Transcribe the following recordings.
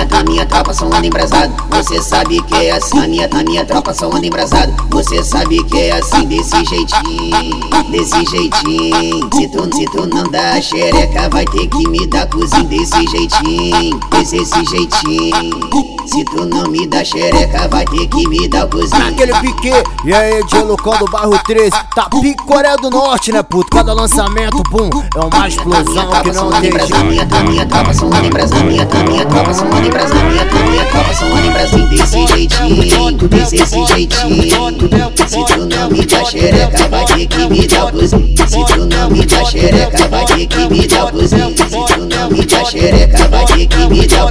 minha, a minha tropa só anda embrasado. Você sabe que é assim. A minha, a minha tropa anda embrasado. Você sabe que é assim, desse jeitinho, desse jeitinho. Se tu, se tu não dá xereca, vai ter que me dar cozinho desse jeitinho, desse jeitinho. Se tu não me dá xereca, vai ter que me dar cozinho. Aquele pique, e aí, de Lucão do bairro 13. Tá pique Coreia do Norte, né, puto? Cada lançamento, pum, é uma explosão que não tem jeito. minha, a minha tropa minha, a minha tropa só anda em Brasil. A minha, a minha tropa em Brasil. Desse jeitinho, desse esse jeitinho. Se tu não me dá xereca, vai ter que me dar o cozinho. Se tu não me dá xereca, vai ter que me dar o cozinho. Se tu não me dá xereca, vai ter que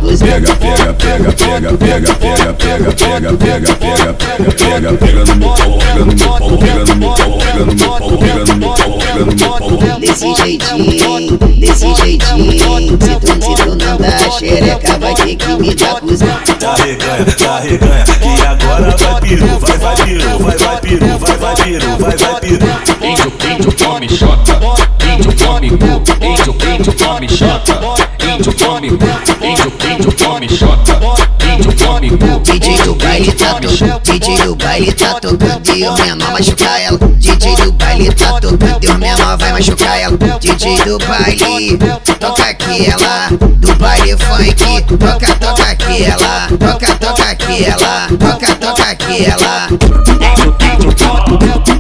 me dar o cozinho. Pega, pega, pega, pega, pega, pega, pega, pega, pega, pega, pega, pega, pega no meu pau, pega no meu pau, pega no meu pau, pega no meu pau, pega no meu pau, pega no meu pau. Desse jeitinho, desse jeitinho. Se tu, se tu não dá xereca, vai ter que me dar cozinho. Tá reganha, tá reganha, que agora vai piru, vai, vai piru, vai, vai piru, vai, vai piru, vai, vai piru. Índio, índio come xota, índio, índio, índio come chota. Índio come, índio, índio come chota. Índio come, DJ tá do baile tá todo, DJ do baile tá todo, deu menor machucar ela. DJ do baile tá todo, deu menor vai machucar ela. DJ do baile, toca aqui ela, do baile funk, toca, toca aqui ela, toca, toca aqui ela, toca, toca aqui ela. Índio, índio,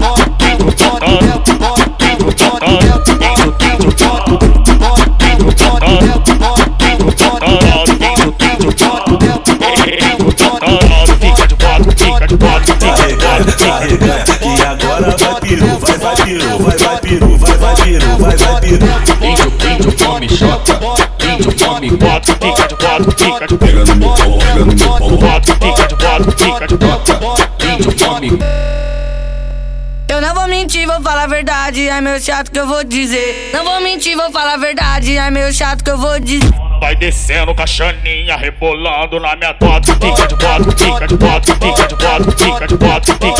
agora vai piru, vai, piru, vai, vai piru, vai, vai piru, vai, vai piru. Índio, índio come xota, índio come quatro, fica de quatro, fica de Pega no meu pau, pega de quatro, fica de come Eu não vou mentir, vou falar a verdade, é meu chato que eu vou dizer. Não vou mentir, vou falar a verdade, é meu chato que eu vou dizer. Vai descendo caixaninha, rebolando na minha tota. Fica de quatro, fica de quatro, fica de quatro, fica de quatro, fica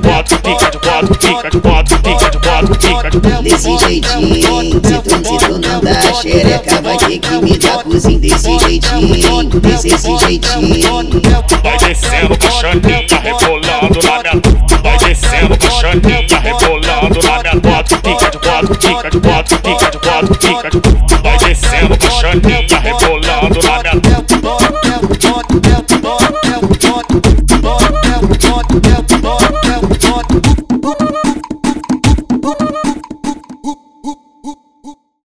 bota, tica. Desse jeitinho, se transicionando a xereca, vai ter que me dar cozinha desse jeitinho, desse jeitinho. Vai descendo com chaninha, rebolando na minha. Vai descendo com chaninha, rebolando na minha bota, tica de bota, tica de bota, tica de bota, tica de bota. Vai descendo com chaninha, rebolando na minha.